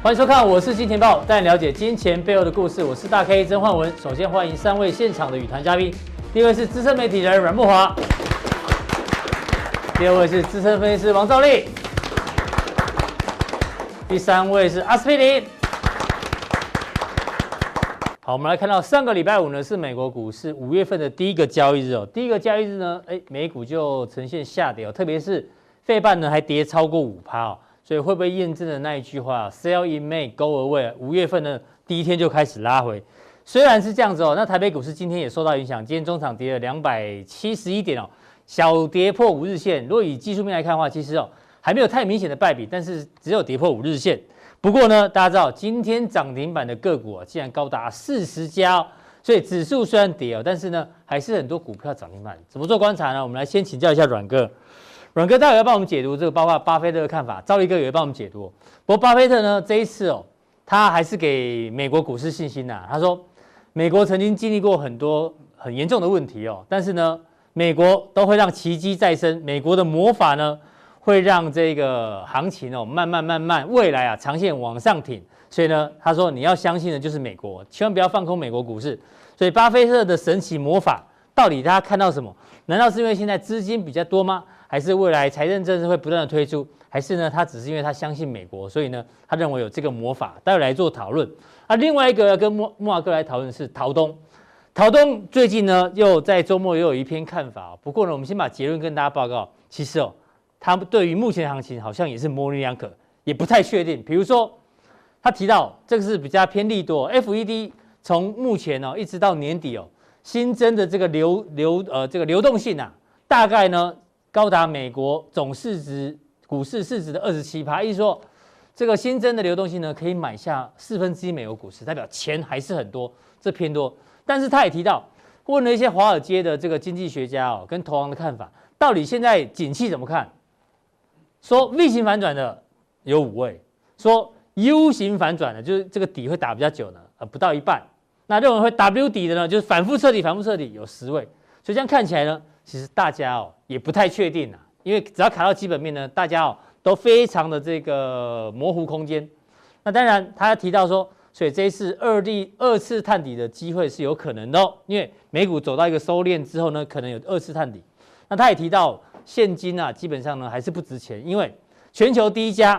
欢迎收看，我是金钱豹，带你了解金钱背后的故事。我是大 K 曾焕文。首先欢迎三位现场的与谈嘉宾，第一位是资深媒体人阮慕华，第二位是资深分析师王兆立，第三位是阿司匹林。好，我们来看到上个礼拜五呢是美国股市五月份的第一个交易日哦，第一个交易日呢，哎，美股就呈现下跌哦，特别是费半呢还跌超过五趴哦。所以会不会验证了那一句话？Sell in May, go away。五月份的第一天就开始拉回，虽然是这样子哦。那台北股市今天也受到影响，今天中场跌了两百七十一点哦，小跌破五日线。如果以技术面来看的话，其实哦还没有太明显的败笔，但是只有跌破五日线。不过呢，大家知道今天涨停板的个股啊，竟然高达四十家哦，所以指数虽然跌哦，但是呢还是很多股票涨停板。怎么做观察呢？我们来先请教一下阮哥。阮哥待会要帮我们解读这个，包括巴菲特的看法。兆立哥也会帮我们解读。不过巴菲特呢，这一次哦，他还是给美国股市信心呐、他说，美国曾经经历过很多很严重的问题哦，但是呢，美国都会让奇迹再生。美国的魔法呢，会让这个行情哦，慢慢慢慢，未来啊，长线往上挺。所以呢，他说你要相信的就是美国，千万不要放空美国股市。所以巴菲特的神奇魔法，到底他看到什么？难道是因为现在资金比较多吗？还是未来财政政策会不断的推出，还是呢？他只是因为他相信美国，所以呢，他认为有这个魔法，待会来做讨论。啊，另外一个要跟慕慕驊哥来讨论的是陶东，陶东最近呢又在周末又有一篇看法。不过呢，我们先把结论跟大家报告。其实哦，他对于目前行情好像也是模棱两可，也不太确定。比如说，他提到这个是比较偏利多，FED 从目前哦一直到年底哦，新增的这个流流呃这个流动性啊，大概呢。高达美国总市值股市市值的二十七趴，意思说这个新增的流动性呢，可以买下四分之一美国股市，代表钱还是很多，这偏多。但是他也提到，问了一些华尔街的这个经济学家哦，跟投行的看法，到底现在景气怎么看？说 V 型反转的有五位，说 U 型反转的，就是这个底会打比较久呢，呃，不到一半。那认为会 W 底的呢，就是反复彻底，反复彻底有十位。所以这样看起来呢。其实大家哦也不太确定啊，因为只要卡到基本面呢，大家哦都非常的这个模糊空间。那当然，他提到说，所以这一次二第二次探底的机会是有可能的哦，因为美股走到一个收敛之后呢，可能有二次探底。那他也提到，现金啊基本上呢还是不值钱，因为全球第一家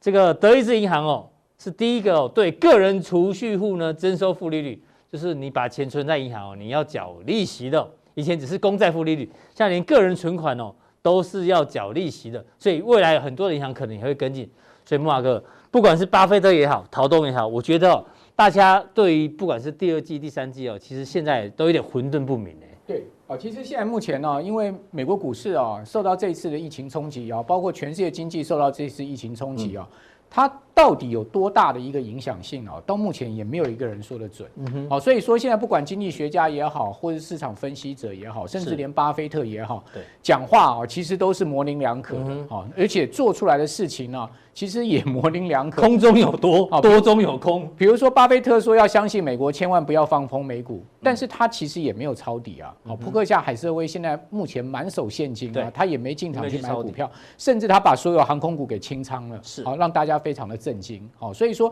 这个德意志银行哦是第一个哦对个人储蓄户呢征收负利率，就是你把钱存在银行哦，你要缴利息的。以前只是公债负利率，现在连个人存款哦都是要缴利息的，所以未来很多的银行可能也会跟进。所以木马哥，不管是巴菲特也好，陶东也好，我觉得哦，大家对于不管是第二季、第三季哦，其实现在都有点混沌不明。对啊，其实现在目前呢，因为美国股市啊受到这一次的疫情冲击啊，包括全世界经济受到这次疫情冲击啊。嗯它到底有多大的一个影响性啊？到目前也没有一个人说得准。嗯哼，好，所以说现在不管经济学家也好，或者市场分析者也好，甚至连巴菲特也好，对，讲话啊，其实都是模棱两可的。好，而且做出来的事情呢，其实也模棱两可。空中有多，多中有空。比如说巴菲特说要相信美国，千万不要放空美股，但是他其实也没有抄底啊。好，扑克夏海瑟威现在目前满手现金啊，他也没进场去买股票，甚至他把所有航空股给清仓了。是，好，让大家。非常的震惊，好，所以说，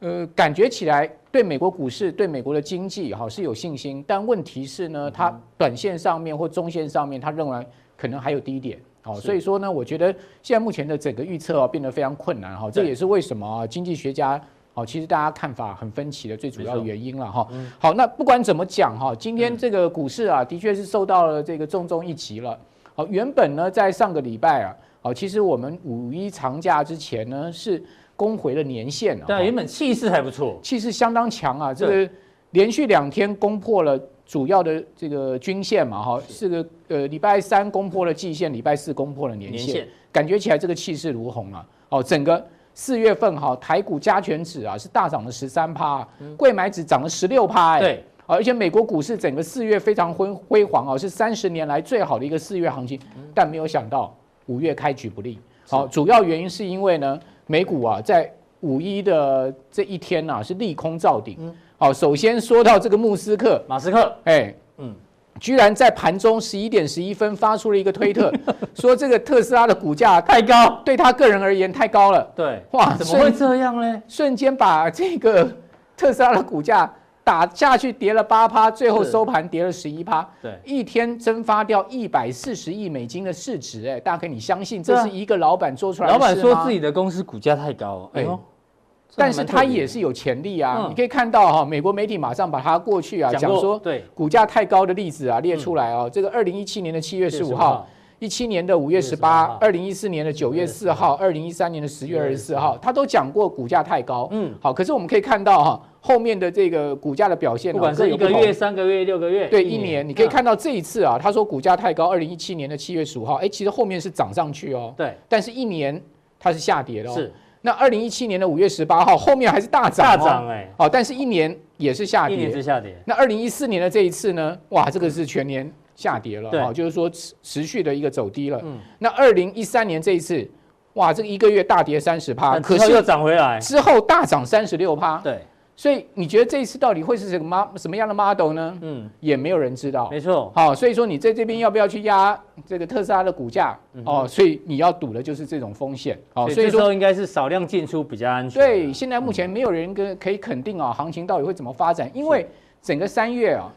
呃，感觉起来对美国股市、对美国的经济，哈，是有信心。但问题是呢，它短线上面或中线上面，它仍然可能还有低点，好，所以说呢，我觉得现在目前的整个预测啊，变得非常困难，哈，这也是为什么啊，经济学家，好，其实大家看法很分歧的最主要的原因了，哈。好，那不管怎么讲，哈，今天这个股市啊，的确是受到了这个重重一击了。好，原本呢，在上个礼拜啊。好，其实我们五一长假之前呢，是攻回了年线啊。对，原本气势还不错，气势相当强啊。这个连续两天攻破了主要的这个均线嘛，哈，是。个呃礼拜三攻破了季线，礼拜四攻破了年线，感觉起来这个气势如虹啊。哦，整个四月份哈，台股加权指啊是大涨了十三趴，柜买指涨了十六趴，哎，对，而且美国股市整个四月非常辉辉煌啊，是三十年来最好的一个四月行情，但没有想到。五月开局不利，好，主要原因是因为呢，美股啊，在五一的这一天呐，是利空造顶。好，首先说到这个穆斯克，马斯克，哎，嗯，居然在盘中十一点十一分发出了一个推特，说这个特斯拉的股价太高，对他个人而言太高了。对，哇，怎么会这样呢？瞬间把这个特斯拉的股价打下去，跌了八趴，最后收盘跌了十一趴。对，一天蒸发掉一百四十亿美金的市值，哎，大家可以相信这是一个老板做出来的？老板说自己的公司股价太高，哎呦。但是它也是有潜力啊！嗯、你可以看到哈、啊，美国媒体马上把它过去啊讲说，对股价太高的例子啊列出来啊。嗯、这个二零一七年的七月十五号，一七年的五月十八，二零一四年的九月四号，二零一三年的十月二十四号，他都讲过股价太高。嗯，好，可是我们可以看到哈、啊，后面的这个股价的表现，不管是一个月、三个月、六个月，对一年，你可以看到这一次啊，他说股价太高，二零一七年的七月十五号，哎，其实后面是涨上去哦。对，但是一年它是下跌的哦。是。那二零一七年的五月十八号，后面还是大涨，大涨哎，哦，但是一年也是下跌，一年是下跌。那二零一四年的这一次呢？哇，这个是全年下跌了，哦，就是说持持续的一个走低了。嗯。那二零一三年这一次，哇，这个一个月大跌三十趴，可是又涨回来，之后大涨三十六趴。对。所以你觉得这一次到底会是什么什么样的 model 呢？嗯，也没有人知道。没错。好，所以说你在这边要不要去压这个特斯拉的股价？哦，所以你要赌的就是这种风险。哦，所以说应该是少量进出比较安全。对，现在目前没有人跟可以肯定啊，行情到底会怎么发展？因为整个三月啊，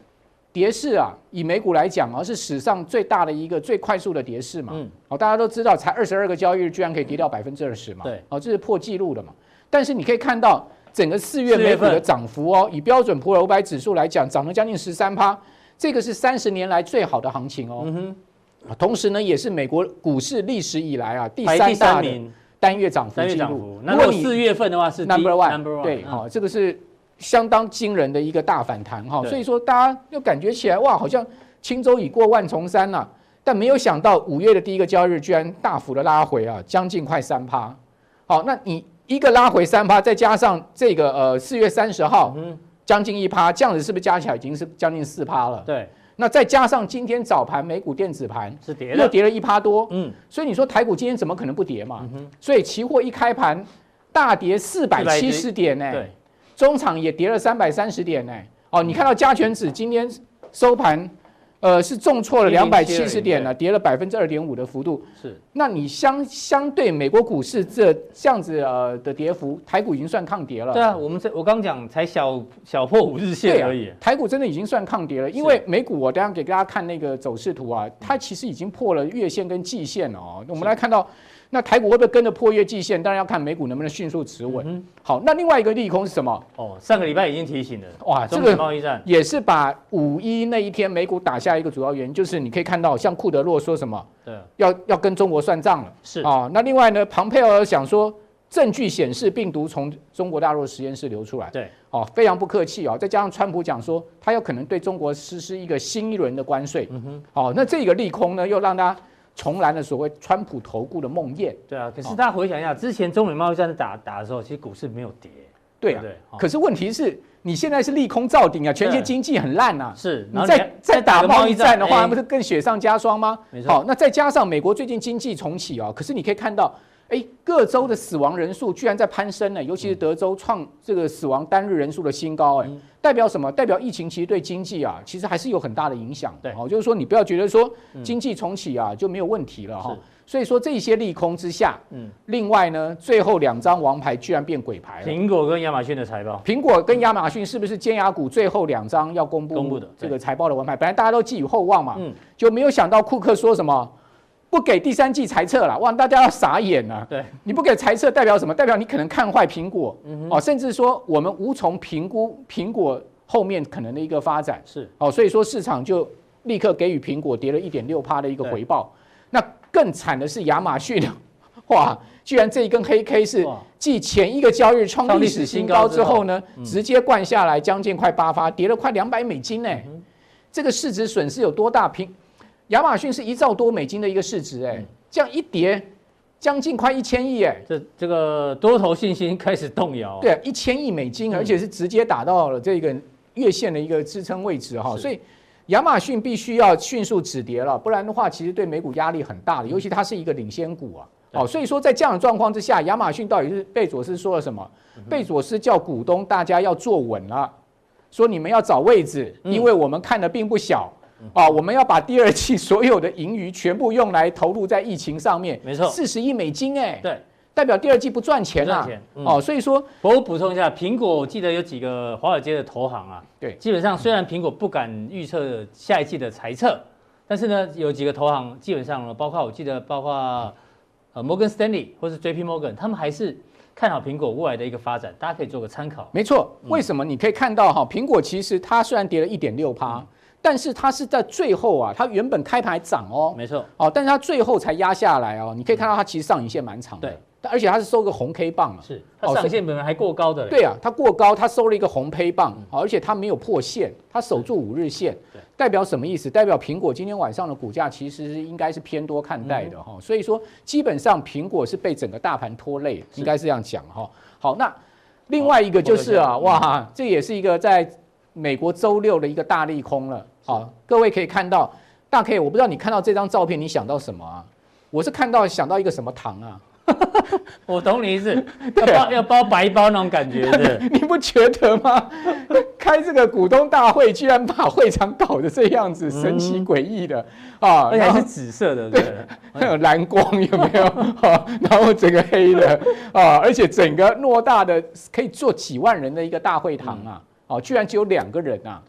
跌势啊，以美股来讲啊，是史上最大的一个最快速的跌势嘛。嗯。好，大家都知道，才二十二个交易日，居然可以跌掉百分之二十嘛。对。哦，这是破纪录的嘛。但是你可以看到。整个四月美股的涨幅哦，以标准普尔五百指数来讲，涨了将近十三趴，这个是三十年来最好的行情哦。嗯哼，同时呢，也是美国股市历史以来啊第三大的单月涨幅记录。如果四月份的话是 number one，对，好，这个是相当惊人的一个大反弹哈。所以说，大家又感觉起来哇，好像轻舟已过万重山呐，但没有想到五月的第一个交易日居然大幅的拉回啊，将近快三趴。好，那你。一个拉回三趴，再加上这个呃四月三十号，嗯，将近一趴，这样子是不是加起来已经是将近四趴了？对。那再加上今天早盘美股电子盘是跌了，又跌了一趴多，嗯。所以你说台股今天怎么可能不跌嘛？嗯。所以期货一开盘大跌四百七十点呢，对。中场也跌了三百三十点呢。哦，你看到加权指今天收盘。呃，是重挫了两百七十点了，跌了百分之二点五的幅度。是，那你相相对美国股市这这样子呃的跌幅，台股已经算抗跌了。对啊，我们这我刚讲才小小破五日线而已。台股真的已经算抗跌了，因为美股我等下给大家看那个走势图啊，它其实已经破了月线跟季线了哦。我们来看到。那台股会不会跟着破月季线？当然要看美股能不能迅速持稳。嗯、好，那另外一个利空是什么？哦，上个礼拜已经提醒了。哇，这个贸易战也是把五一那一天美股打下一个主要原因，就是你可以看到，像库德洛说什么？对，要要跟中国算账了。是啊、哦，那另外呢，庞佩尔想说，证据显示病毒从中国大陆实验室流出来。对，哦，非常不客气啊、哦。再加上川普讲说，他有可能对中国实施一个新一轮的关税。嗯哼，好、哦，那这个利空呢，又让大家。重燃了所谓川普投顾的梦魇。对啊，可是大家回想一下，之前中美贸易战打打的时候，其实股市没有跌。对啊，对。可是问题是，你现在是利空造顶啊，全球经济很烂啊。是。你再再打贸易战的话，那不是更雪上加霜吗？没错。好，那再加上美国最近经济重启啊，可是你可以看到。哎，各州的死亡人数居然在攀升呢，尤其是德州创这个死亡单日人数的新高，哎，代表什么？代表疫情其实对经济啊，其实还是有很大的影响。对，哦，就是说你不要觉得说经济重启啊就没有问题了哈。所以说这些利空之下，嗯，另外呢，最后两张王牌居然变鬼牌了。苹果跟亚马逊的财报，苹果跟亚马逊是不是尖牙股最后两张要公布公布的这个财报的王牌？本来大家都寄予厚望嘛，嗯，就没有想到库克说什么。不给第三季财测了，哇！大家要傻眼了。对，你不给财测代表什么？代表你可能看坏苹果，嗯、哦，甚至说我们无从评估苹果后面可能的一个发展。是，哦，所以说市场就立刻给予苹果跌了一点六趴的一个回报。那更惨的是亚马逊，哇！居然这一根黑 K 是继前一个交易日创历史新高之后呢，后直接灌下来将近快八趴，跌了快两百美金呢。这个市值损失有多大？平亚马逊是一兆多美金的一个市值，哎，这样一跌，将近快一千亿，哎，这这个多头信心开始动摇。对，一千亿美金，而且是直接打到了这个月线的一个支撑位置哈，所以亚马逊必须要迅速止跌了，不然的话，其实对美股压力很大的，尤其它是一个领先股啊。哦，所以说在这样的状况之下，亚马逊到底是贝佐斯说了什么？贝佐斯叫股东大家要坐稳了，说你们要找位置，因为我们看的并不小。啊，我们要把第二季所有的盈余全部用来投入在疫情上面，没错，四十亿美金哎，对，代表第二季不赚钱了，赚钱，哦，所以说，我补充一下，苹果我记得有几个华尔街的投行啊，对，基本上虽然苹果不敢预测下一季的财测，但是呢，有几个投行基本上呢，包括我记得包括呃摩根斯丹利或是 J P Morgan，他们还是。看好苹果未来的一个发展，大家可以做个参考。没错，为什么？你可以看到哈，苹果其实它虽然跌了一点六趴，但是它是在最后啊，它原本开盘还涨哦，没错，哦，但是它最后才压下来哦。你可以看到它其实上影线蛮长的。对。而且它是收个红 K 棒啊，是它上线本来还过高的。对啊，它过高，它收了一个红 K 棒，而且它没有破线，它守住五日线，代表什么意思？代表苹果今天晚上的股价其实是应该是偏多看待的哈。所以说，基本上苹果是被整个大盘拖累，应该是这样讲哈。好，那另外一个就是啊，哇，这也是一个在美国周六的一个大利空了。好，各位可以看到，大 K，我不知道你看到这张照片，你想到什么啊？我是看到想到一个什么糖啊？我懂你意思，要包、啊、要包白包那种感觉的，你不觉得吗？开这个股东大会，居然把会场搞得这样子，神奇诡异的、嗯、啊！而且还是紫色的，对，还有蓝光有没有？啊，然后整个黑的啊，而且整个偌大的可以坐几万人的一个大会堂啊，啊，居然只有两个人啊。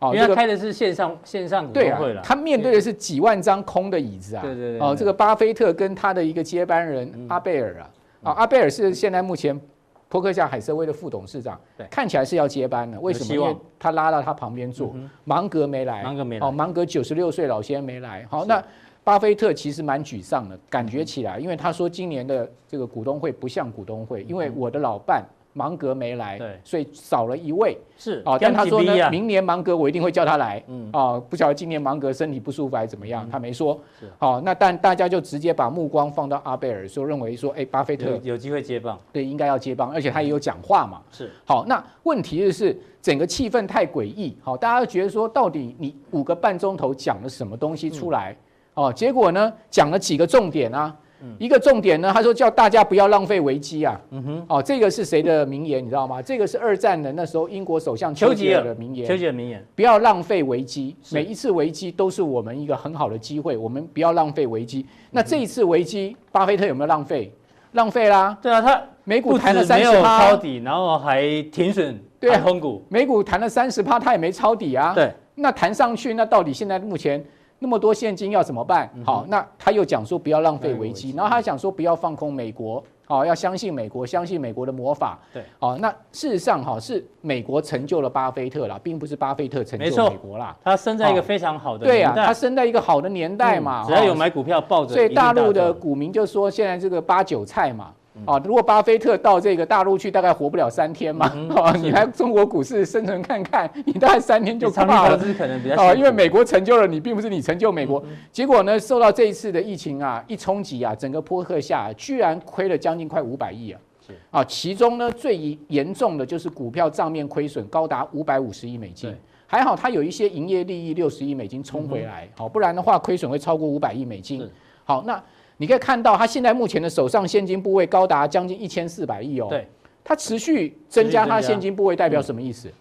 哦，因为他开的是线上线上股东会了，他面对的是几万张空的椅子啊。对对对。哦，这个巴菲特跟他的一个接班人阿贝尔啊，啊，阿贝尔是现在目前波克夏海瑟威的副董事长，看起来是要接班的。为什么？因为他拉到他旁边坐，芒格没来。芒格没来。哦，芒格九十六岁老先生没来。好，那巴菲特其实蛮沮丧的，感觉起来，因为他说今年的这个股东会不像股东会，因为我的老伴。芒格没来，对，所以少了一位是啊。但他说呢，明年芒格我一定会叫他来。嗯啊，不晓得今年芒格身体不舒服还是怎么样，他没说。是好，那但大家就直接把目光放到阿贝尔，说认为说，哎，巴菲特有机会接棒，对，应该要接棒，而且他也有讲话嘛。是好，那问题就是整个气氛太诡异。好，大家都觉得说，到底你五个半钟头讲了什么东西出来？哦，结果呢，讲了几个重点啊？一个重点呢，他说叫大家不要浪费危机啊。嗯哼，哦，这个是谁的名言？你知道吗？这个是二战的那时候英国首相丘吉尔的名言。丘吉尔名言，不要浪费危机，每一次危机都是我们一个很好的机会，我们不要浪费危机。那这一次危机，巴菲特有没有浪费？浪费啦。对啊，他美股弹了三十趴，抄底，然后还停损，对，空股。美股弹了三十趴，他也没抄底啊。对，那弹上去，那到底现在目前？那么多现金要怎么办？好，那他又讲说不要浪费危机，然后他讲说不要放空美国，好，要相信美国，相信美国的魔法。对，好，那事实上哈是美国成就了巴菲特啦，并不是巴菲特成就美国啦。他生在一个非常好的对啊，他生在一个好的年代嘛，只要有买股票抱着，所以大陆的股民就说现在这个八九菜嘛。啊，如果巴菲特到这个大陆去，大概活不了三天嘛。哦，你来中国股市生存看看，你大概三天就挂了。可能比较哦，因为美国成就了你，并不是你成就美国。结果呢，受到这一次的疫情啊一冲击啊，整个波克夏居然亏了将近快五百亿啊。是啊，其中呢最严重的就是股票账面亏损高达五百五十亿美金。还好它有一些营业利益六十亿美金冲回来，好，不然的话亏损会超过五百亿美金。好，那。你可以看到，它现在目前的手上现金部位高达将近一千四百亿哦。对，它持续增加它的现金部位，代表什么意思？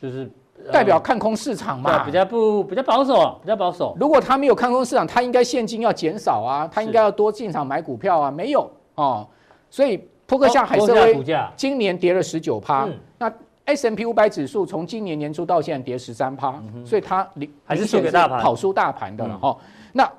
就是代表看空市场嘛。比较不比较保守，比较保守。如果他没有看空市场，他应该现金要减少啊，他应该要多进场买股票啊，没有哦。所以扑克夏海瑟威今年跌了十九趴，那 S&P 五百指数从今年年初到现在跌十三趴，所以它还是输给大盘，跑输大盘的了哈。那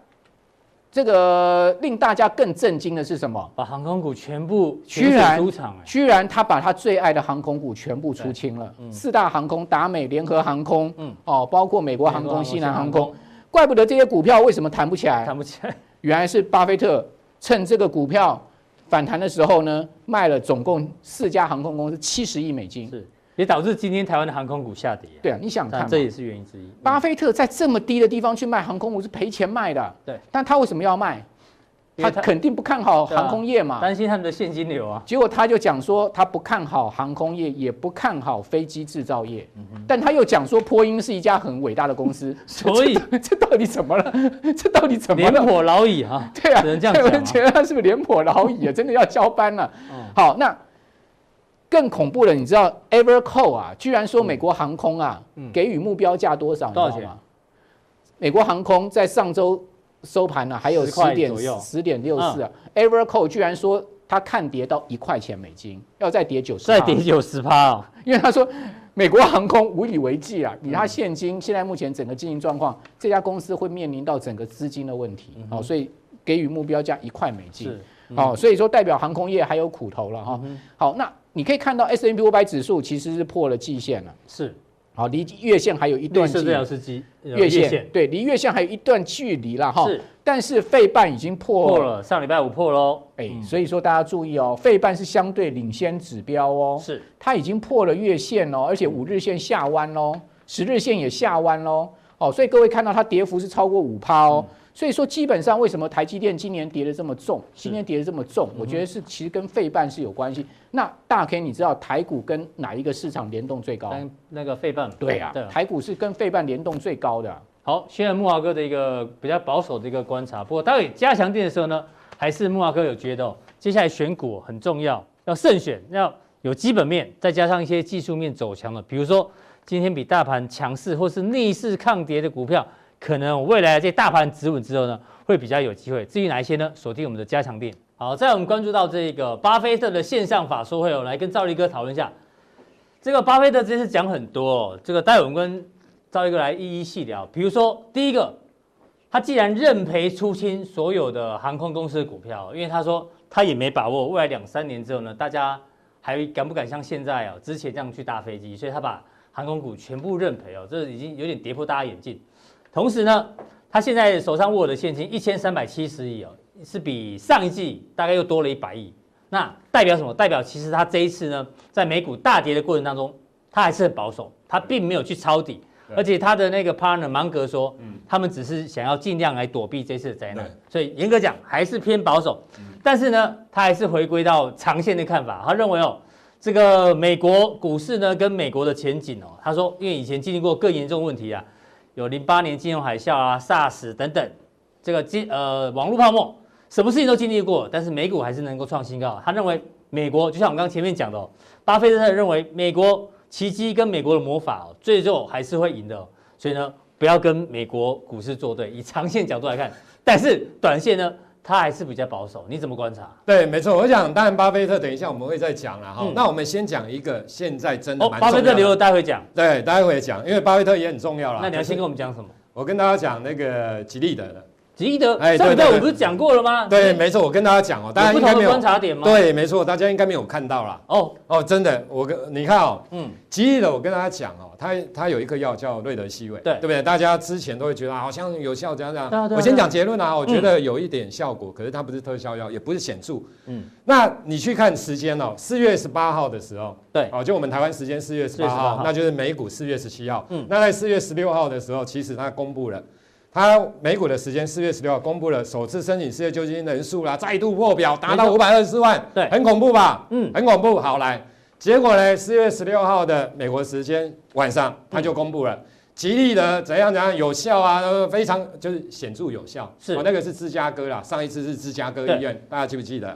这个令大家更震惊的是什么？把航空股全部居然居然他把他最爱的航空股全部出清了。四大航空，达美、联合航空，嗯，哦，包括美国航空、西南航空，怪不得这些股票为什么弹不起来？弹不起来，原来是巴菲特趁这个股票反弹的时候呢，卖了总共四家航空公司七十亿美金。是。也导致今天台湾的航空股下跌。对啊，你想看，这也是原因之一。巴菲特在这么低的地方去卖航空股是赔钱卖的。对，但他为什么要卖？他肯定不看好航空业嘛，担心他们的现金流啊。结果他就讲说，他不看好航空业，也不看好飞机制造业。但他又讲说，波音是一家很伟大的公司。所以这到底怎么了？这到底怎么了？廉颇老矣啊。对啊，只能这样讲。我觉得他是不是廉颇老矣啊？真的要交班了。好，那。更恐怖的，你知道 Evercore 啊，居然说美国航空啊，给予目标价多少？多少钱？美国航空在上周收盘呢，还有十点十点六四啊。Evercore 居然说它看跌到一块钱美金，要再跌九十，再跌九十趴哦。因为他说美国航空无以为继啊，以他现金现在目前整个经营状况，这家公司会面临到整个资金的问题，好，所以给予目标价一块美金。好，所以说代表航空业还有苦头了哈。好，那你可以看到 S&P 五百指数其实是破了季线了，是。好，离月线还有一段距离。月线对，离月线还有一段距离了哈。是，但是费半已经破破了，上礼拜五破喽。哎，所以说大家注意哦，费半是相对领先指标哦。是，它已经破了月线哦，而且五日线下弯喽，十日线也下弯喽。哦，所以各位看到它跌幅是超过五趴哦。所以说，基本上为什么台积电今年跌得这么重？今年跌得这么重，我觉得是其实跟费半是有关系。那大 K，你知道台股跟哪一个市场联动最高？那个费半。对啊，台股是跟费半联动最高的。好，现在木华哥的一个比较保守的一个观察。不过待会加强店的时候呢，还是木华哥有觉得，接下来选股很重要，要慎选，要有基本面，再加上一些技术面走强的，比如说今天比大盘强势或是逆势抗跌的股票。可能未来这大盘止稳之后呢，会比较有机会。至于哪一些呢？锁定我们的加强錠。好，在我们关注到这个巴菲特的线上法说会，我来跟赵立哥讨论一下。这个巴菲特这次讲很多，哦，这个待会我们跟赵立哥来一一细聊。比如说，第一个，他既然认赔出清所有的航空公司的股票，因为他说他也没把握未来两三年之后呢，大家还敢不敢像现在哦之前这样去搭飞机，所以他把航空股全部认赔哦，这已经有点跌破大家眼镜。同时呢，他现在手上握的现金一千三百七十亿哦，是比上一季大概又多了一百亿。那代表什么？代表其实他这一次呢，在美股大跌的过程当中，他还是很保守，他并没有去抄底。而且他的那个 partner 芒格说，他们只是想要尽量来躲避这次的灾难。所以严格讲还是偏保守。但是呢，他还是回归到长线的看法。他认为哦，这个美国股市呢，跟美国的前景哦，他说因为以前经历过更严重问题啊。有零八年金融海啸啊、SARS 等等，这个金呃网络泡沫，什么事情都经历过，但是美股还是能够创新高。他认为美国就像我们刚刚前面讲的，巴菲特认为美国奇迹跟美国的魔法，最终还是会赢的。所以呢，不要跟美国股市作对，以长线角度来看，但是短线呢，他还是比较保守。你怎么观察？对，没错。我想，当然巴菲特等一下我们会再讲了哈。嗯、那我们先讲一个现在真的蛮重要巴菲特留着待会讲。对，待会讲，因为巴菲特也很重要了。那你要先跟我们讲什么？我跟大家讲那个吉利的。吉利的，哎，上次我不是讲过了吗？对，没错，我跟大家讲哦，大家应该没有观察点吗？对，没错，大家应该没有看到啦。哦哦，真的，我跟你看哦，嗯，吉利的，我跟大家讲哦，它它有一颗药叫瑞德西韦，对，对不对？大家之前都会觉得好像有效，这样这样。我先讲结论啊，我觉得有一点效果，可是它不是特效药，也不是显著。嗯，那你去看时间哦，四月十八号的时候，对，哦，就我们台湾时间四月十八号，那就是美股四月十七号。嗯，那在四月十六号的时候，其实它公布了。它美股的时间四月十六号公布了首次申请失业救济金人数啦，再度破表，达到五百二十四万，对，很恐怖吧？嗯，很恐怖。好来，结果呢？四月十六号的美国时间晚上，它就公布了，吉利的怎样怎样有效啊，非常就是显著有效。是，那个是芝加哥啦，上一次是芝加哥医院，大家记不记得？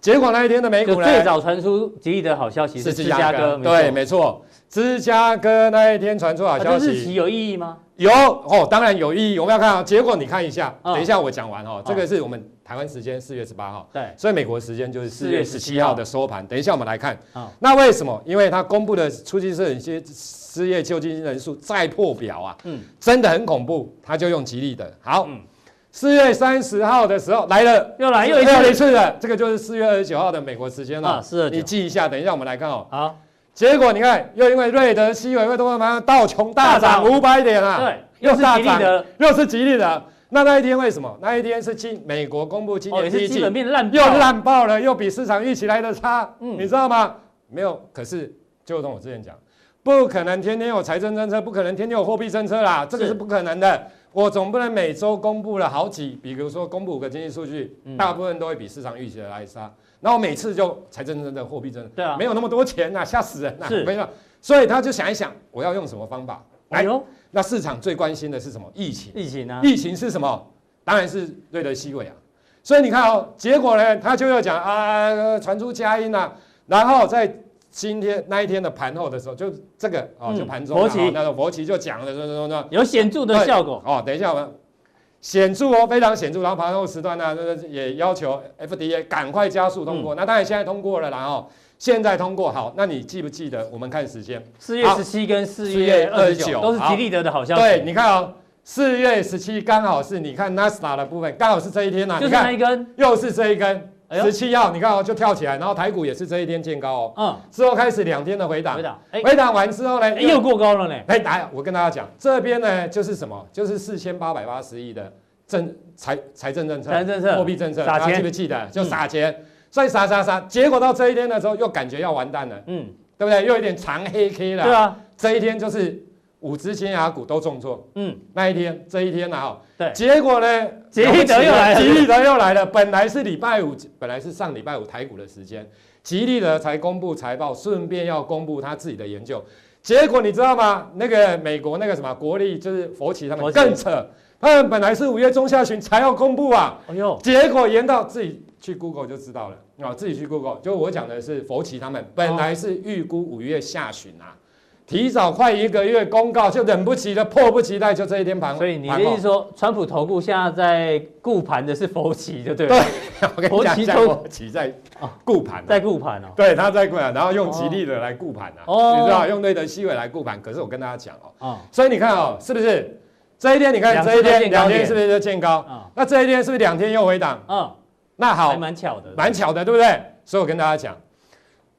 结果那一天的美股呢？最早传出吉利的好消息是芝加哥，对，没错，芝加哥那一天传出好消息，日期有意义吗？有哦，当然有意义。我们要看啊，结果你看一下，等一下我讲完哦。这个是我们台湾时间四月十八号，对，所以美国时间就是四月十七号的收盘。等一下我们来看，那为什么？因为它公布的初期是一些失业救济金人数再破表啊，嗯，真的很恐怖。他就用吉利的，好，四月三十号的时候来了，又来又一次了，这个就是四月二十九号的美国时间了，是，你记一下。等一下我们来看哦，好。结果你看，又因为瑞德西韦，为什么道琼大涨五百点啊？对，又是吉利的，又是吉利的。那那一天为什么？那一天是今美国公布今年第一季，基本面烂，又烂爆了，又比市场预期来的差。嗯，你知道吗？没有，可是就跟我之前讲，不可能天天有财政政策，不可能天天有货币政策啦，这个是不可能的。我总不能每周公布了好几，比如说公布五个经济数据，大部分都会比市场预期的来差。然后每次就财政真的货币真的，对啊，没有那么多钱呐，吓死人呐，是没有，所以他就想一想，我要用什么方法？哎呦，那市场最关心的是什么？疫情，疫情啊，疫情是什么？当然是瑞德西韦啊。所以你看哦，结果呢，他就要讲啊，传出佳音啊，然后在今天那一天的盘后的时候，就这个哦，就盘中佛奇，那个佛奇就讲了，说说说有显著的效果哦。等一下我们显著哦，非常显著。然后盘后时段呢，也要求 FDA 赶快加速通过。那当然现在通过了，然后现在通过好。那你记不记得？我们看时间，四月十七跟四月二十九都是吉利德的好消息。对，你看哦，四月十七刚好是你看 Nasdaq 的部分，刚好是这一天呐，就是那一根，又是这一根。十七号，你看哦，就跳起来，然后台股也是这一天见高哦。嗯。之后开始两天的回档，回档，哎，回档完之后呢，又过高了呢。哎，来，我跟大家讲，这边呢就是什么？就是四千八百八十亿的政财财政政策、财政政策、货币政策，大家记不记得？就撒钱，所以撒撒撒，结果到这一天的时候，又感觉要完蛋了。嗯，对不对？又有点长黑 K 了。对啊，这一天就是。五只尖牙股都重挫，嗯，那一天这一天呢，哈，对，结果呢，吉利德又来了，吉利德又来了。本来是礼拜五，本来是上礼拜五台股的时间，吉利德才公布财报，顺便要公布他自己的研究。结果你知道吗？那个美国那个什么国力就是佛奇他们更扯，他们本来是五月中下旬才要公布啊，哎呦，结果延到自己去 Google 就知道了。啊，自己去 Google，就我讲的是佛奇他们本来是预估五月下旬啊。提早快一个月公告，就忍不及了，迫不及待，就这一天盘。所以你的意思说，川普投顾现在在顾盘的是佛旗，就对了。对，我跟你讲，佛旗在顾盘，在顾盘哦。对，他在顾盘，然后用吉利的来顾盘哦，你知道，用瑞德西韦来顾盘。可是我跟大家讲哦，所以你看哦，是不是这一天？你看这一天两天是不是就见高？那这一天是不是两天又回档？嗯，那好，还蛮巧的，蛮巧的，对不对？所以我跟大家讲。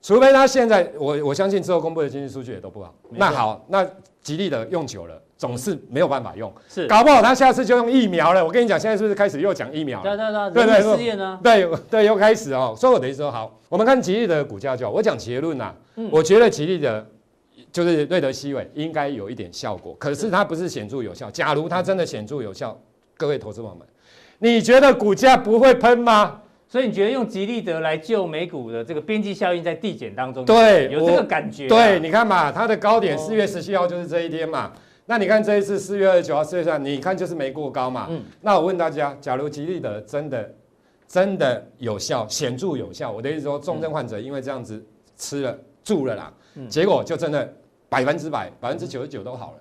除非他现在，我我相信之后公布的经济数据也都不好。那好，那吉利的用久了，总是没有办法用。是，搞不好他下次就用疫苗了。我跟你讲，现在是不是开始又讲疫苗了？对对对，对对试验呢？对对，又开始哦。所以我等于说，好，我们看吉利的股价就好。我讲结论呐，我觉得吉利的，就是瑞德西韦应该有一点效果，可是它不是显著有效。假如它真的显著有效，各位投资朋友们，你觉得股价不会喷吗？所以你觉得用吉利德来救美股的这个边际效应在递减当中，对，有这个感觉、啊。对，你看嘛，它的高点四月十七号就是这一天嘛。那你看这一次四月二十九号、四月三，你看就是没过高嘛。嗯。那我问大家，假如吉利德真的真的有效，显著有效，我的意思说，重症患者因为这样子吃了住了啦，嗯、结果就真的百分之百、百分之九十九都好了。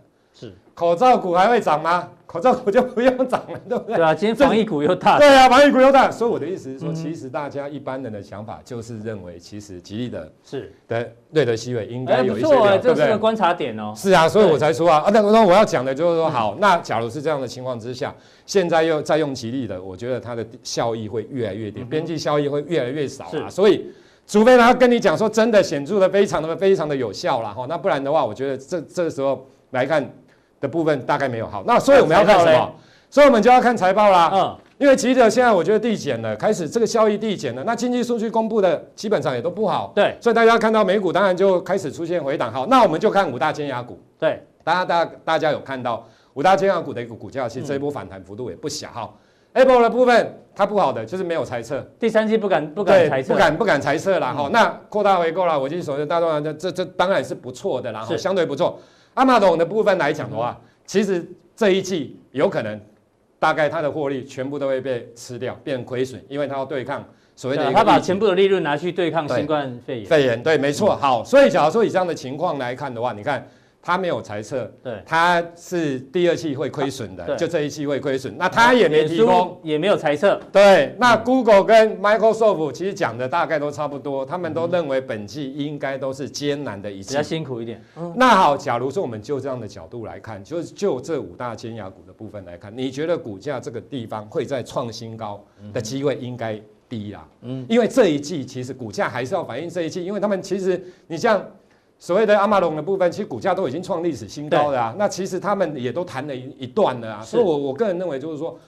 是。口罩股还会涨吗？口罩股就不用涨了，对不对？对啊，今天防疫股又大。对啊，防疫股又大。所以我的意思是说，其实大家一般人的想法就是认为，其实吉利的是的瑞德西韦应该有一些，这是个观察点哦。是啊，所以我才说啊啊，那那我要讲的就是说，好，那假如是这样的情况之下，现在又再用吉利的，我觉得它的效益会越来越低，边际效益会越来越少啊。所以，除非他跟你讲说真的显著的非常的非常的有效了哈，那不然的话，我觉得这这个时候来看。的部分大概没有好，那所以我们要看什么？所以我们就要看财报啦。嗯，因为吉利现在我觉得递减了，开始这个效益递减了。那经济数据公布的基本上也都不好。对，所以大家看到美股当然就开始出现回档。好，那我们就看五大尖牙股。对，大家大大家有看到五大尖牙股的一个股价，其实这一波反弹幅度也不小。哈，Apple 的部分它不好的就是没有猜测，第三季不敢不敢猜测，不敢不敢猜测了。哈，那扩大回购了，我记得首先大众这这这当然是不错的，然后相对不错。阿玛总的部分来讲的话，其实这一季有可能，大概它的获利全部都会被吃掉，变亏损，因为它要对抗所谓的。他把全部的利润拿去对抗新冠肺炎。肺炎对，没错。好，所以假如说以这样的情况来看的话，你看。他没有财测，对，他是第二期会亏损的，就这一期会亏损，那他也没提供，也没有财测，对，那 Google 跟 Microsoft 其实讲的大概都差不多，他们都认为本季应该都是艰难的一季，比较辛苦一点。那好，假如说我们就这样的角度来看，就就这五大尖牙股的部分来看，你觉得股价这个地方会再创新高的机会应该低啦？嗯，因为这一季其实股价还是要反映这一季，因为他们其实你像。所谓的阿玛龙的部分，其实股价都已经创历史新高了啊。那其实他们也都谈了一一段了啊。所以，我我个人认为，就是说，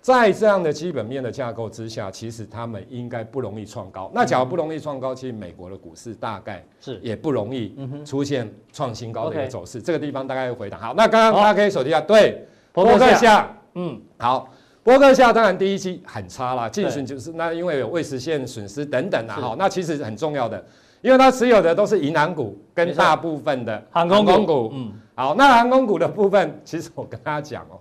在这样的基本面的架构之下，其实他们应该不容易创高。那假如不容易创高，其实美国的股市大概是也不容易出现创新高的一个走势。这个地方大概会回答。好，那刚刚大家可以手机下对，波克夏，嗯，好，波克夏当然第一期很差啦，净损就是那因为有未实现损失等等啊。好，那其实很重要的。因为他持有的都是银行股跟大部分的航空股，嗯，好，那航空股的部分，其实我跟大家讲哦，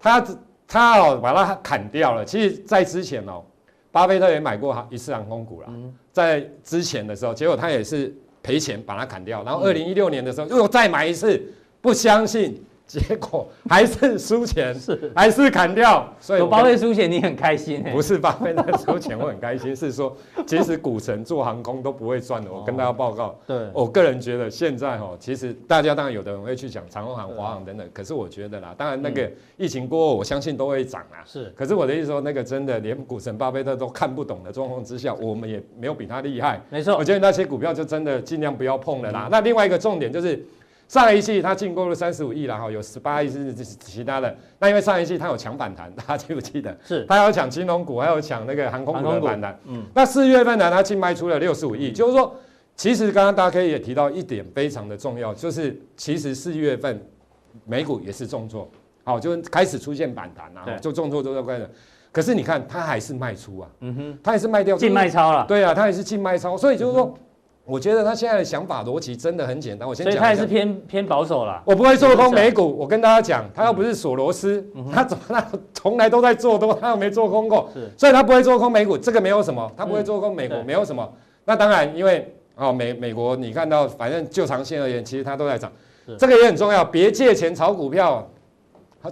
他他哦把它砍掉了。其实，在之前哦，巴菲特也买过一次航空股了，在之前的时候，结果他也是赔钱把它砍掉，然后二零一六年的时候又再买一次，不相信。结果还是输钱，是还是砍掉，所以有巴菲特输钱你很开心？不是巴菲特输钱我很开心，是说其实股神做航空都不会赚的。我跟大家报告，对，我个人觉得现在哈，其实大家当然有的人会去讲长荣航、华航等等，可是我觉得啦，当然那个疫情过后，我相信都会涨啊。是，可是我的意思说，那个真的连股神巴菲特都看不懂的状况之下，我们也没有比他厉害。没错，我觉得那些股票就真的尽量不要碰了啦。那另外一个重点就是。上一季它进购了三十五亿了哈，有十八亿是其他的。那因为上一季它有抢反弹，大家记不记得？是。它有抢金融股，还有抢那个航空股的反弹。嗯。那四月份呢，它净卖出了六十五亿，就是说，其实刚刚大家可以也提到一点非常的重要，就是其实四月份美股也是重挫，好，就开始出现反弹了，就重挫都在关的。可是你看它还是卖出啊，嗯哼，它还是卖掉净卖超了。对啊，它还是净卖超，所以就是说。我觉得他现在的想法逻辑真的很简单。我先讲，所以他也是偏偏保守了。我不会做空美股。我跟大家讲，他又不是索罗斯，他怎么他从来都在做多，他又没做空过。是，所以他不会做空美股，这个没有什么。他不会做空美股，没有什么。那当然，因为哦美美国，你看到反正就长线而言，其实它都在涨。这个也很重要，别借钱炒股票，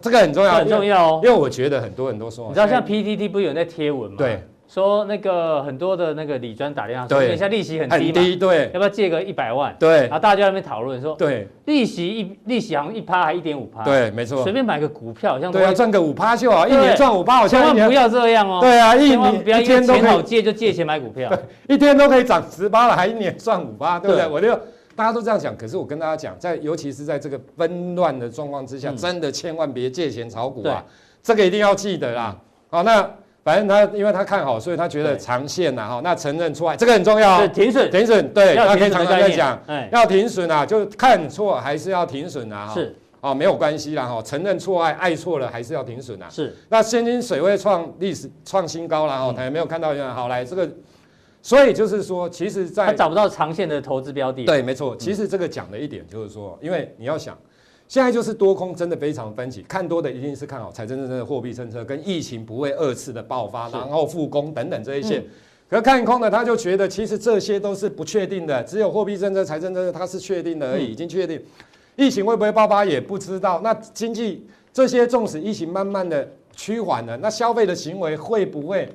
这个很重要，很重要哦。因为我觉得很多人都说，你知道像 PTT 不是有在贴文吗？对。说那个很多的那个理专打电话说，等一下利息很低嘛，对，要不要借个一百万？对，然后大家在那边讨论说，对，利息一利息好像一趴还一点五趴，对，没错，随便买个股票好像对啊，赚个五趴就好，一年赚五趴，千万不要这样哦。对啊，一年不要钱好借就借钱买股票，一天都可以涨十八了，还一年赚五趴，对不对？我就大家都这样讲，可是我跟大家讲，在尤其是在这个纷乱的状况之下，真的千万别借钱炒股啊，这个一定要记得啦。好，那。反正他，因为他看好，所以他觉得长线呐，哈，那承认错误，这个很重要。停损，停损，对，他可以常常在讲，要停损啊，就看错还是要停损啊，是，哦，没有关系啦，哈，承认错爱，爱错了还是要停损啊。是，那现金水位创历史创新高了，哈，他也没有看到好来这个，所以就是说，其实在他找不到长线的投资标的。对，没错，其实这个讲的一点就是说，因为你要想。现在就是多空真的非常分歧，看多的一定是看好财政政策、货币政策跟疫情不会二次的爆发，然后复工等等这一些。可看空的他就觉得其实这些都是不确定的，只有货币政策、财政政策它是确定的而已，已经确定。疫情会不会爆发也不知道。那经济这些纵使疫情慢慢的趋缓了，那消费的行为会不会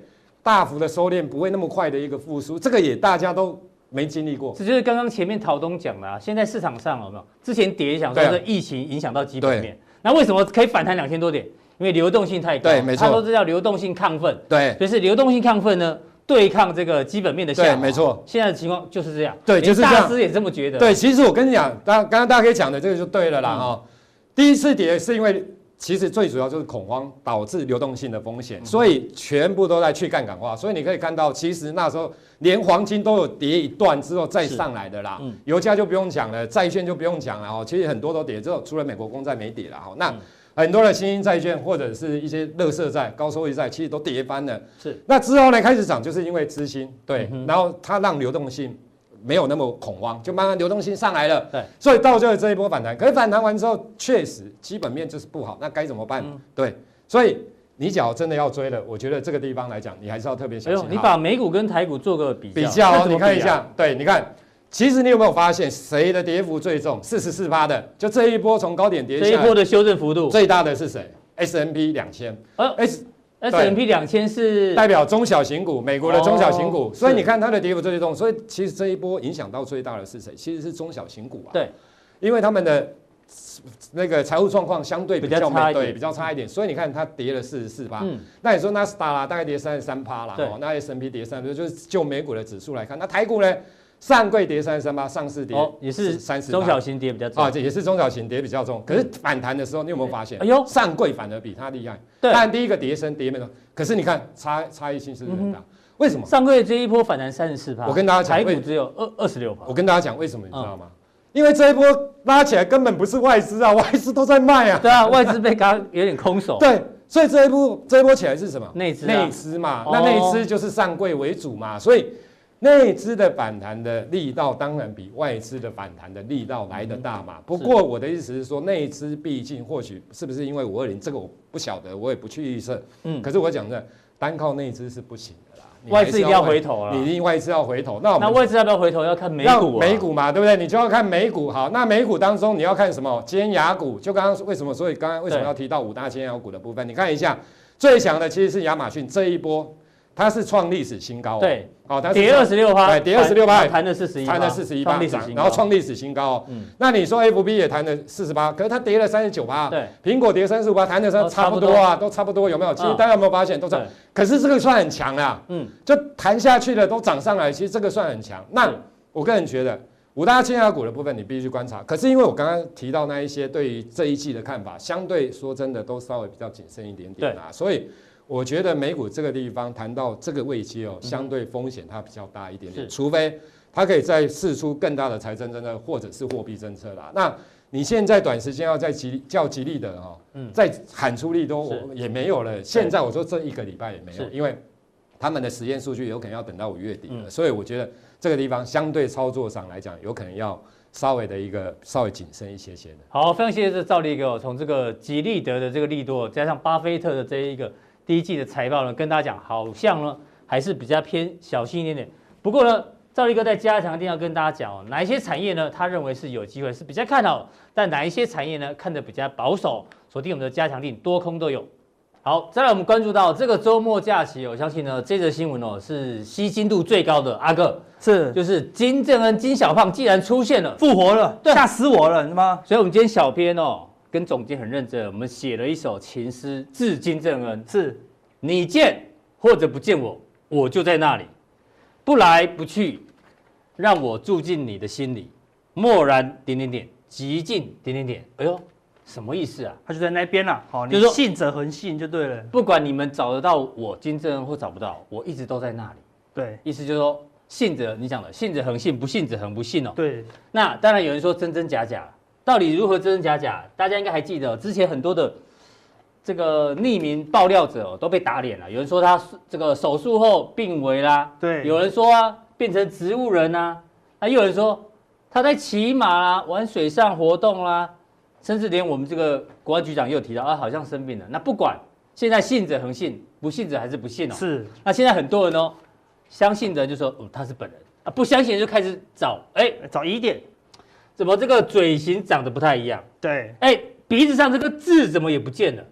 大幅的收敛，不会那么快的一个复苏？这个也大家都。没经历过，这就是刚刚前面陶东讲的啊。现在市场上有没有？之前跌想说是疫情影响到基本面，那为什么可以反弹两千多点？因为流动性太高。对，没错。他说这叫流动性亢奋。对，所以是流动性亢奋呢，对抗这个基本面的下滑。对，没错。现在的情况就是这样。对，就是这样。大师也这么觉得。对，其实我跟你讲，刚刚刚大家可以讲的这个就对了啦哈。第一次跌是因为。其实最主要就是恐慌导致流动性的风险，所以全部都在去杠杆化。所以你可以看到，其实那时候连黄金都有跌一段之后再上来的啦。油价就不用讲了，债券就不用讲了哦。其实很多都跌之后，除了美国公债没跌了哈。那很多的新兴债券或者是一些垃圾债、高收益债，其实都跌翻了。是。那之后呢，开始涨，就是因为资金对，然后它让流动性。没有那么恐慌，就慢慢流动性上来了。对，所以造就了这一波反弹。可是反弹完之后，确实基本面就是不好，那该怎么办？嗯、对，所以你只要真的要追了，我觉得这个地方来讲，你还是要特别小心。你把美股跟台股做个比较，比较、哦，你看一下，对，你看，其实你有没有发现谁的跌幅最重？四十四趴的，就这一波从高点跌下来，这一波的修正幅度最大的是谁？S&P 两千。呃，S。M P 两千是代表中小型股，美国的中小型股，所以你看它的跌幅最重，所以其实这一波影响到最大的是谁？其实是中小型股啊。对，因为他们的那个财务状况相对比较差一点，比较差一点，所以你看它跌了四十四趴。那你说纳斯达啦，大概跌三十三趴啦。哦，那 S&P 跌三，就是就美股的指数来看，那台股呢？上柜跌三十三八，上市跌也是三十，中小型跌比较重啊，这也是中小型跌比较重。可是反弹的时候，你有没有发现？哎呦，上柜反而比它厉害。对，但第一个跌深跌没多，可是你看差差异性是不是很大？为什么？上柜这一波反弹三十四趴，我跟大家讲，台股只有二二十六趴。我跟大家讲为什么，你知道吗？因为这一波拉起来根本不是外资啊，外资都在卖啊。对啊，外资被刚有点空手。对，所以这一波这一波起来是什么？内资，内资嘛。那内资就是上柜为主嘛，所以。内资的反弹的力道当然比外资的反弹的力道来得大嘛。不过我的意思是说，内资毕竟或许是不是因为五二零这个我不晓得，我也不去预测。嗯，可是我讲的单靠内资是不行的啦。外资一定要回头了，你另外一次要回头。那那外资要不要回头？要看美股啊，美股嘛，对不对？你就要看美股。好，那美股当中你要看什么？尖牙股。就刚刚为什么？所以刚刚为什么要提到五大尖牙股的部分？你看一下，最强的其实是亚马逊这一波。它是创历史新高，哦，对，好，它跌二十六趴，对，跌二十六趴，弹了四十一，弹了四十一趴，然后创历史新高，嗯，那你说 FB 也弹了四十八，可是它跌了三十九趴，对，苹果跌三十五趴，弹的差差不多啊，都差不多，有没有？其实大家有没有发现都差，可是这个算很强啊，嗯，就弹下去的都涨上来，其实这个算很强。那我个人觉得五大尖牙股的部分你必须观察，可是因为我刚刚提到那一些对于这一季的看法，相对说真的都稍微比较谨慎一点点啊，所以。我觉得美股这个地方谈到这个位阶哦，相对风险它比较大一点点，除非它可以再试出更大的财政政策或者是货币政策啦。那你现在短时间要再吉叫吉利的哈，再喊出利多也没有了。现在我说这一个礼拜也没有，因为他们的实验数据有可能要等到五月底了，所以我觉得这个地方相对操作上来讲，有可能要稍微的一个稍微谨慎一些些的。好，非常谢谢这赵力哥，从这个吉利德的这个利多，加上巴菲特的这一个。第一季的财报呢，跟大家讲，好像呢还是比较偏小心一点点。不过呢，赵力哥在加强定要跟大家讲哦，哪一些产业呢？他认为是有机会，是比较看好；但哪一些产业呢，看得比较保守。锁定我们的加强定，多空都有。好，再来我们关注到这个周末假期，我相信呢这则新闻哦是吸金度最高的。阿哥是就是金正恩金小胖既然出现了，复活了，吓死我了，是吗？所以我们今天小编哦。跟总监很认真，我们写了一首情诗致金正恩，是你见或者不见我，我就在那里，不来不去，让我住进你的心里，默然点点点，极尽点点点。哎呦，什么意思啊？他就在那边了，好，你信者恒信就对了。不管你们找得到我金正恩或找不到，我一直都在那里。对，意思就是说，信者你讲的，信者恒信，不信者恒不信哦。对，那当然有人说真真假假。到底如何真真假假？大家应该还记得，之前很多的这个匿名爆料者都被打脸了。有人说他这个手术后病危啦，对；有人说啊变成植物人啊，啊，又有人说他在骑马啦、玩水上活动啦，甚至连我们这个国安局长也有提到啊，好像生病了。那不管，现在信者恒信，不信者还是不信哦。是。那现在很多人哦，相信的就说哦他是本人啊，不相信的就开始找哎找疑点。怎么这个嘴型长得不太一样？对，哎，鼻子上这个痣怎么也不见了？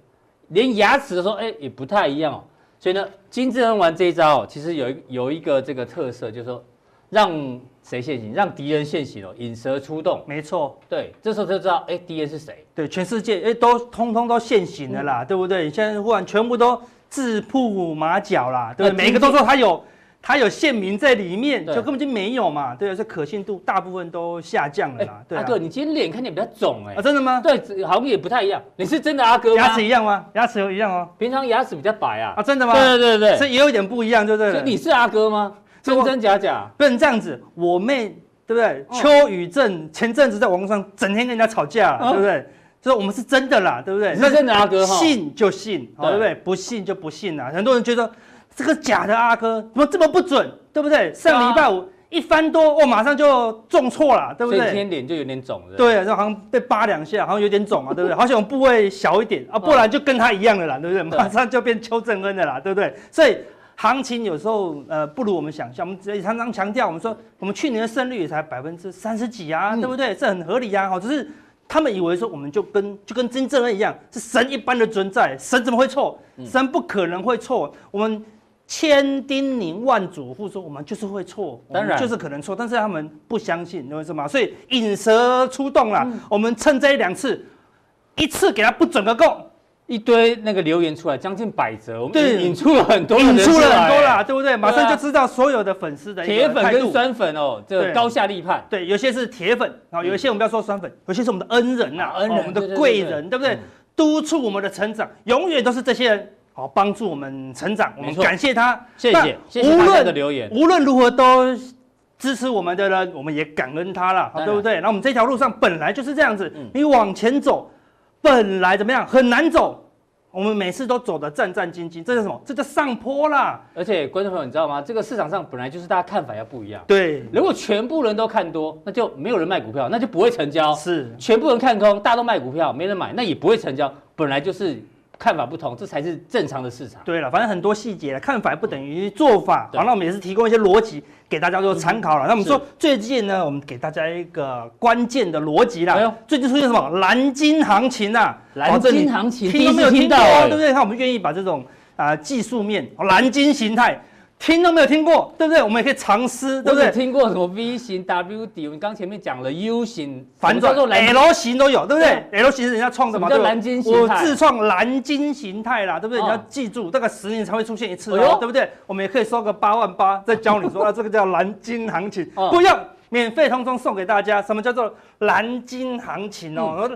连牙齿的时候，哎，也不太一样哦。所以呢，金正恩玩这一招哦，其实有一有一个这个特色，就是说让谁现形，让敌人现形哦，引蛇出洞。没错，对，这时候就知道，哎，敌人是谁？对，全世界哎都通通都现形了啦，嗯、对不对？现在忽然全部都自曝马脚啦，对不对？每个都说他有。他有县民在里面，就根本就没有嘛，对啊，这可信度大部分都下降了啦。对，阿哥，你今天脸看起来比较肿哎，啊，真的吗？对，好像也不太一样。你是真的阿哥吗？牙齿一样吗？牙齿有一样哦。平常牙齿比较白啊。啊，真的吗？对对对对，所以也有点不一样，对不对？你是阿哥吗？真真假假，不能这样子。我妹对不对？邱宇正前阵子在网络上整天跟人家吵架，对不对？所以我们是真的啦，对不对？是真的阿哥，信就信，对不对？不信就不信啦。很多人觉得。这个假的阿哥怎么这么不准，对不对？上礼拜五一翻多，哦，马上就中错了，对不对？所以今天脸就有点肿了。对，就好像被扒两下，好像有点肿啊，对不对？好像部位小一点啊，不然就跟他一样的啦，对不对？马上就变邱正恩的啦，对不对？所以行情有时候呃不如我们想象，我们也常常强调，我们说我们去年的胜率也才百分之三十几啊，对不对？这很合理啊，好，只是他们以为说我们就跟就跟金正恩一样是神一般的存在，神怎么会错？神不可能会错，我们。千叮咛万嘱咐说，我们就是会错，当然就是可能错，但是他们不相信，你知道吗？所以引蛇出洞了。嗯、我们趁这一两次，一次给他不准个够，一堆那个留言出来，将近百则，我们引出了很多，引出了很多啦，对不对？马上就知道所有的粉丝的铁粉跟酸粉哦，这个高下立判。对，有些是铁粉，然后有一些我们不要说酸粉，有些是我们的恩人呐、啊，恩人，我们的贵人，对不对？督促我们的成长，永远都是这些人。好，帮助我们成长，我们感谢他，谢谢，谢谢大家的留言。无论如何都支持我们的人，我们也感恩他了，对不对？那我们这条路上本来就是这样子，你往前走，本来怎么样很难走，我们每次都走得战战兢兢，这是什么？这叫上坡啦。而且观众朋友，你知道吗？这个市场上本来就是大家看法要不一样。对，如果全部人都看多，那就没有人卖股票，那就不会成交。是，全部人看空，大家都卖股票，没人买，那也不会成交。本来就是。看法不同，这才是正常的市场。对了，反正很多细节看法不等于做法。好，那我们也是提供一些逻辑给大家做参考了。嗯、那我们说最近呢，我们给大家一个关键的逻辑啦。哎呦，最近出现什么蓝金行情啊？蓝金行情，听都没有听到、欸，对不对？看我们愿意把这种啊、呃、技术面蓝金形态。听都没有听过，对不对？我们也可以尝试，对不对？听过什么 V 型、W 底？我们刚前面讲了 U 型，反转 L 型都有，对不对？L 型是人家创的嘛？叫蓝金形态。我自创蓝金形态啦，对不对？你要记住，大概十年才会出现一次哦，对不对？我们也可以收个八万八，再教你说 啊，这个叫蓝金行情，不用，免费通通送给大家。什么叫做蓝金行情哦？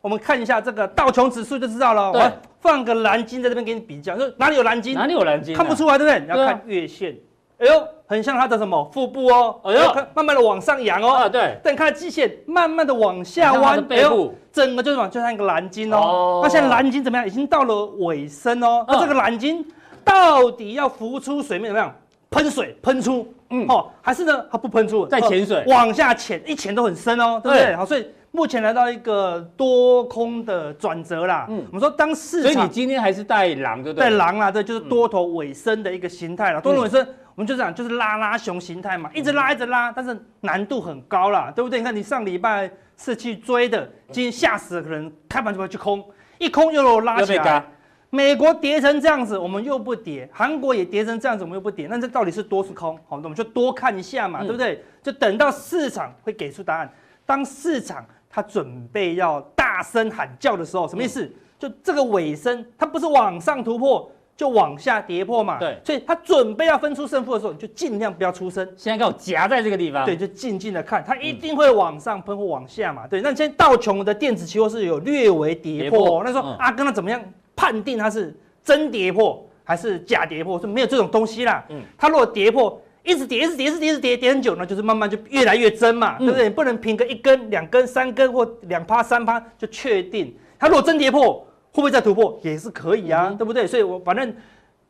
我们看一下这个道琼指数就知道了。对。放个蓝金在这边给你比较，说哪里有蓝金？哪里有蓝金？看不出来，对不对？你要看月线。哎呦，很像它的什么腹部哦。哎呦，看慢慢的往上扬哦。啊，对。但你看季线慢慢的往下弯，哎呦，整个就是往？就像一个蓝金哦。那现在蓝金怎么样？已经到了尾声哦。那这个蓝金到底要浮出水面怎么样？喷水喷出，嗯，哦，还是呢？它不喷出，在潜水，往下潜，一潜都很深哦，对不对？好，所以。目前来到一个多空的转折啦，嗯，我们说当市场，所以你今天还是带狼对不对？带狼啦，这，就是多头尾声的一个形态了。多头尾声，我们就讲就是拉拉熊形态嘛，一直拉一直拉，但是难度很高啦，对不对？你看你上礼拜是去追的，今天吓死了，可能开盘就会去空，一空又拉起来。美国跌成这样子，我们又不跌；韩国也跌成这样子，我们又不跌。那这到底是多是空？好，那我们就多看一下嘛，对不对？就等到市场会给出答案。当市场他准备要大声喊叫的时候，什么意思？就这个尾声，它不是往上突破，就往下跌破嘛。对，所以他准备要分出胜负的时候，你就尽量不要出声。现在给我夹在这个地方。对，就静静的看，它一定会往上喷或往下嘛。对，那现在道琼的电子期货是有略微跌破。那时候阿哥那怎么样判定它是真跌破还是假跌破？是没有这种东西啦。嗯，它如果跌破。一直跌，一直跌，一直跌，一直跌，跌很久呢，就是慢慢就越来越增嘛，嗯、对不对？不能凭个一根、两根、三根或两趴、三趴就确定。它如果真跌破，会不会再突破？也是可以啊，嗯、对不对？所以我反正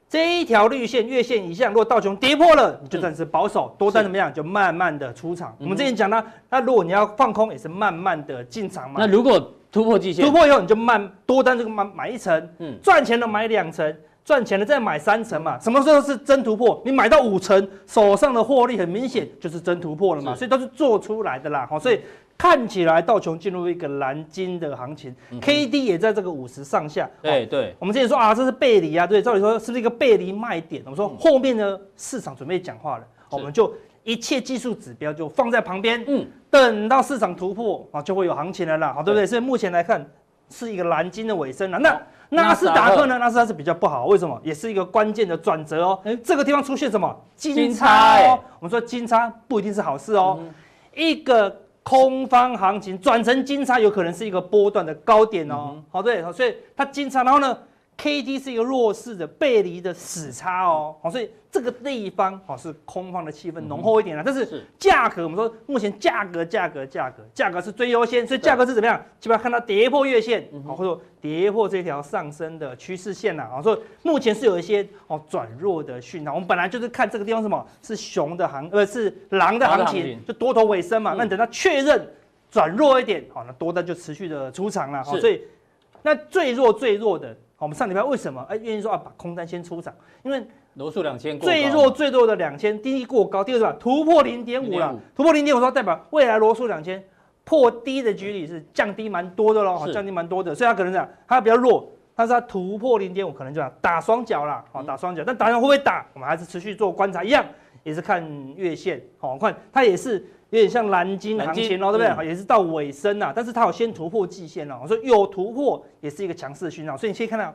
这一条绿线、月线以下，如果道琼跌破了，你就暂时保守，多单怎么样？就慢慢的出场。是我们之前讲呢，那如果你要放空，也是慢慢的进场嘛。那如果突破季线，突破以后你就慢多单这个买买一层，嗯，赚钱的买两层。赚钱了再买三成嘛，什么时候是真突破？你买到五成，手上的获利很明显就是真突破了嘛，所以都是做出来的啦。好，所以看起来道琼进入一个蓝金的行情，嗯、，K D 也在这个五十上下。对对，我们之前说啊，这是背离啊，对，照理说是不是一个背离卖点？我们说后面呢，市场准备讲话了，我们就一切技术指标就放在旁边，嗯，等到市场突破啊，就会有行情了啦，好，对不对？所以目前来看是一个蓝金的尾声了，那。纳斯达克呢？纳斯达克是比较不好，为什么？也是一个关键的转折哦。这个地方出现什么金叉哦？我们说金叉不一定是好事哦。一个空方行情转成金叉，有可能是一个波段的高点哦。好，对，所以它金叉，然后呢？K D 是一个弱势的背离的死叉哦，好，所以这个地方好是空方的气氛浓厚一点了。但是价格，我们说目前价格价格价格价格是最优先，所以价格是怎么样？基本上看到跌破月线，好，或者说跌破这条上升的趋势线了，啊，所以目前是有一些哦转弱的讯号。我们本来就是看这个地方什么是熊的行，呃是狼的行情，就多头尾声嘛。那你等到确认转弱一点，好，那多单就持续的出场了。好，所以那最弱最弱的。我们上礼拜为什么哎愿意说要把空单先出场？因为罗素两千最弱最弱的两千，第一过高，第二是吧？突破零点五了，突破零点五说代表未来罗素两千破低的几率是降低蛮多的喽，降低蛮多的，所以它可能这样，它比较弱，但是它突破零点五可能就要打双脚了，好打双脚，但打完会不会打？我们还是持续做观察，一样也是看月线，好看它也是。有点像蓝金行情哦，对不对？也是到尾声了，但是它有先突破季线了。我说有突破也是一个强势的讯号，所以你可以看到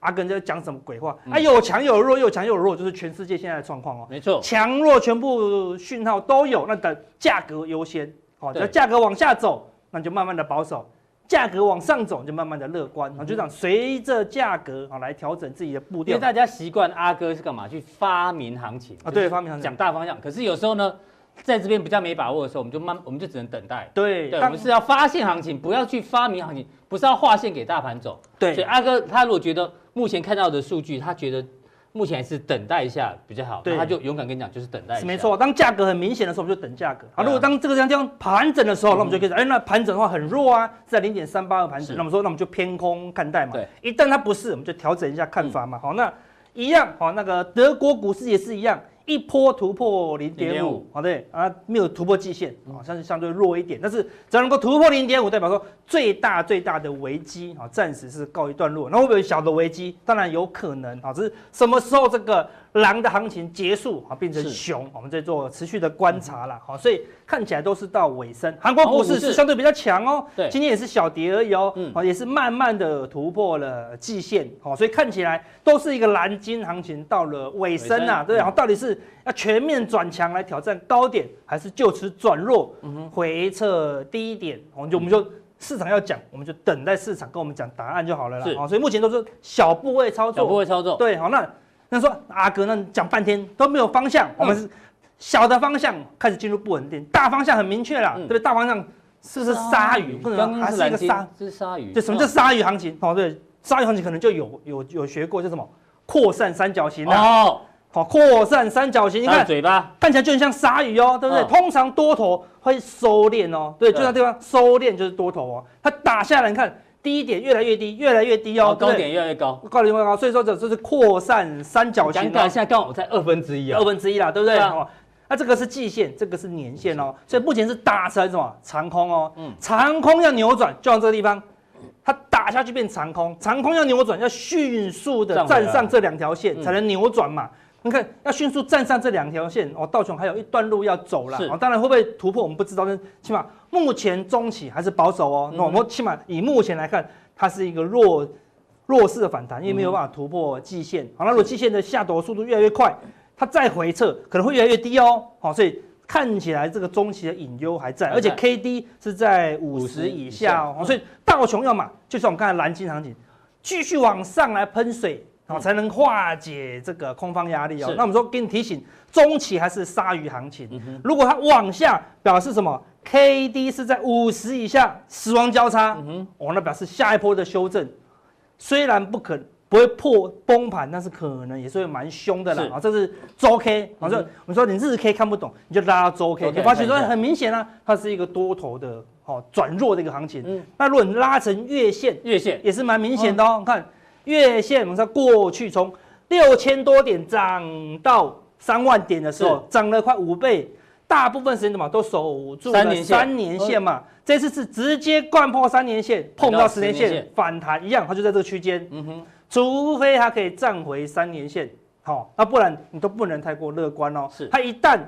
阿根在讲什么鬼话？啊，有强有弱，有强有弱，就是全世界现在的状况哦。没错，强弱全部讯号都有，那等价格优先。好，那价格往下走，那就慢慢的保守；价格往上走，就慢慢的乐观。啊，就这样随着价格啊来调整自己的步调。因为大家习惯阿哥是干嘛？去发明行情啊？对，发明行情，讲大方向。可是有时候呢？在这边比较没把握的时候，我们就慢，我们就只能等待。对，对，我们是要发现行情，不要去发明行情，不是要画线给大盘走。对，所以阿哥他如果觉得目前看到的数据，他觉得目前还是等待一下比较好。对，他就勇敢跟你讲，就是等待。没错，当价格很明显的时候，我们就等价格。好，如果当这个地方盘整的时候，那我们就可以说，哎，那盘整的话很弱啊，是在零点三八二盘整。那我们说，那我们就偏空看待嘛。对，一旦它不是，我们就调整一下看法嘛。好，那一样，好，那个德国股市也是一样。一波突破零点五，好对啊，没有突破季线，好像是相对弱一点，但是只要能够突破零点五，代表说最大最大的危机啊，暂时是告一段落。那会不会有小的危机？当然有可能啊，只是什么时候这个狼的行情结束啊，变成熊，我们在做持续的观察了。好，所以看起来都是到尾声。韩国股市是相对比较强哦，对，今天也是小跌而已哦，嗯，也是慢慢的突破了季线，好，所以看起来都是一个蓝金行情到了尾声啊，对，然后到底是。要全面转强来挑战高点，还是就此转弱，回撤低点？我们就我们就市场要讲，我们就等待市场跟我们讲答案就好了啦。是，所以目前都是小部位操作，小部位操作。对，好，那那说阿哥，那讲半天都没有方向，我们是小的方向开始进入不稳定，大方向很明确了，对不对？大方向是不是鲨鱼？不能还是一个鲨？是鲨鱼。就什么叫鲨鱼行情？哦，对，鲨鱼行情可能就有有有学过，叫什么扩散三角形哦。好，扩散三角形，你看嘴巴看起来就很像鲨鱼哦，对不对？通常多头会收敛哦，对，就那地方收敛就是多头哦。它打下来，你看低点越来越低，越来越低哦，高点越来越高，高点越来越高。所以说这这是扩散三角形。尴尬，现在刚好在二分之一啊，二分之一啦，对不对？哦，那这个是季线，这个是年线哦。所以目前是打成什么长空哦？嗯，长空要扭转，就往这个地方，它打下去变长空，长空要扭转，要迅速的站上这两条线才能扭转嘛。你看，要迅速站上这两条线哦，道琼还有一段路要走了。哦，当然会不会突破我们不知道，但起码目前中期还是保守哦。那我们起码以目前来看，它是一个弱弱势的反弹，因为没有办法突破季线。好，那如果季线的下陡速度越来越快，它再回撤可能会越来越低哦。好，所以看起来这个中期的隐忧还在，而且 K D 是在五十以下哦。所以道琼要嘛，就是我们刚才蓝金行情继续往上来喷水。好，才能化解这个空方压力哦。那我们说给你提醒，中期还是鲨鱼行情。如果它往下，表示什么？K D 是在五十以下，死亡交叉。嗯哦，那表示下一波的修正，虽然不可不会破崩盘，但是可能也是会蛮凶的啦。啊，这是周 K。好，说我们说你日 K 看不懂，你就拉到周 K，你发现说很明显啊，它是一个多头的哦转弱的一个行情。那如果你拉成月线，月线也是蛮明显的哦。你看。月线，我们说过去从六千多点涨到三万点的时候，涨了快五倍，大部分时间怎么都守住了三年线嘛。这次是直接掼破三年线，碰到十年线反弹一样，它就在这个区间。嗯哼，除非它可以站回三年线，好，那不然你都不能太过乐观哦。是，它一旦。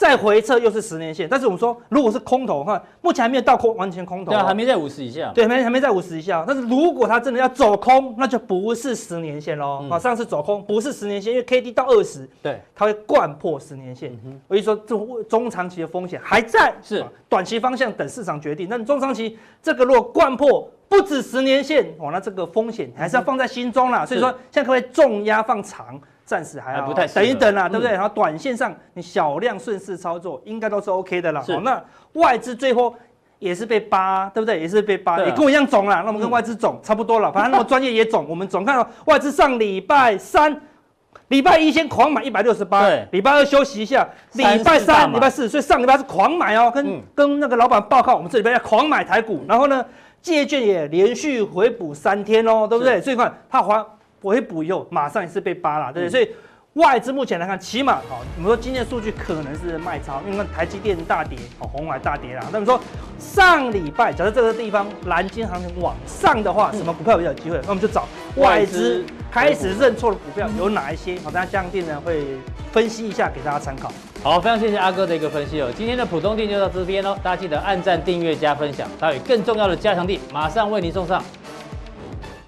再回撤又是十年线，但是我们说，如果是空头的话，目前还没有到空完全空头，对，还没在五十以下，对，还没还没在五十以下。但是如果它真的要走空，那就不是十年线喽。啊、嗯，上次走空不是十年线，因为 K D 到二十，对，它会贯破十年线。所以、嗯、哼说，这种中长期的风险还在，是短期方向等市场决定。那中长期这个如果贯破不止十年线，哦，那这个风险还是要放在心中啦。嗯、所以说，现在可不可以重压放长？暂时还要不太等一等啦，对不对？然后短线上你小量顺势操作，应该都是 OK 的啦。好，那外资最后也是被扒，对不对？也是被扒，也跟我一样肿啦。那我们跟外资总差不多了，反正那么专业也肿。我们总看到外资上礼拜三、礼拜一先狂买一百六十八，礼拜二休息一下，礼拜三、礼拜四，所以上礼拜是狂买哦。跟跟那个老板报告，我们这礼拜要狂买台股，然后呢，借券也连续回补三天哦，对不对？所以看他还。回补以后，马上也是被扒了，对不对？嗯、所以外资目前来看，起码哦，我们说今天数据可能是卖超，因为台积电大跌，哦，鸿海大跌啦。那么说上礼拜，假设这个地方蓝金行情往上的话，什么股票比较有机会？那我们就找外资开始认错的股票有哪一些？好，大家加强錠呢会分析一下给大家参考。好，非常谢谢阿哥的一个分析哦。今天的普通店就到这边喽，大家记得按赞、订阅、加分享，还有更重要的加强錠马上为您送上。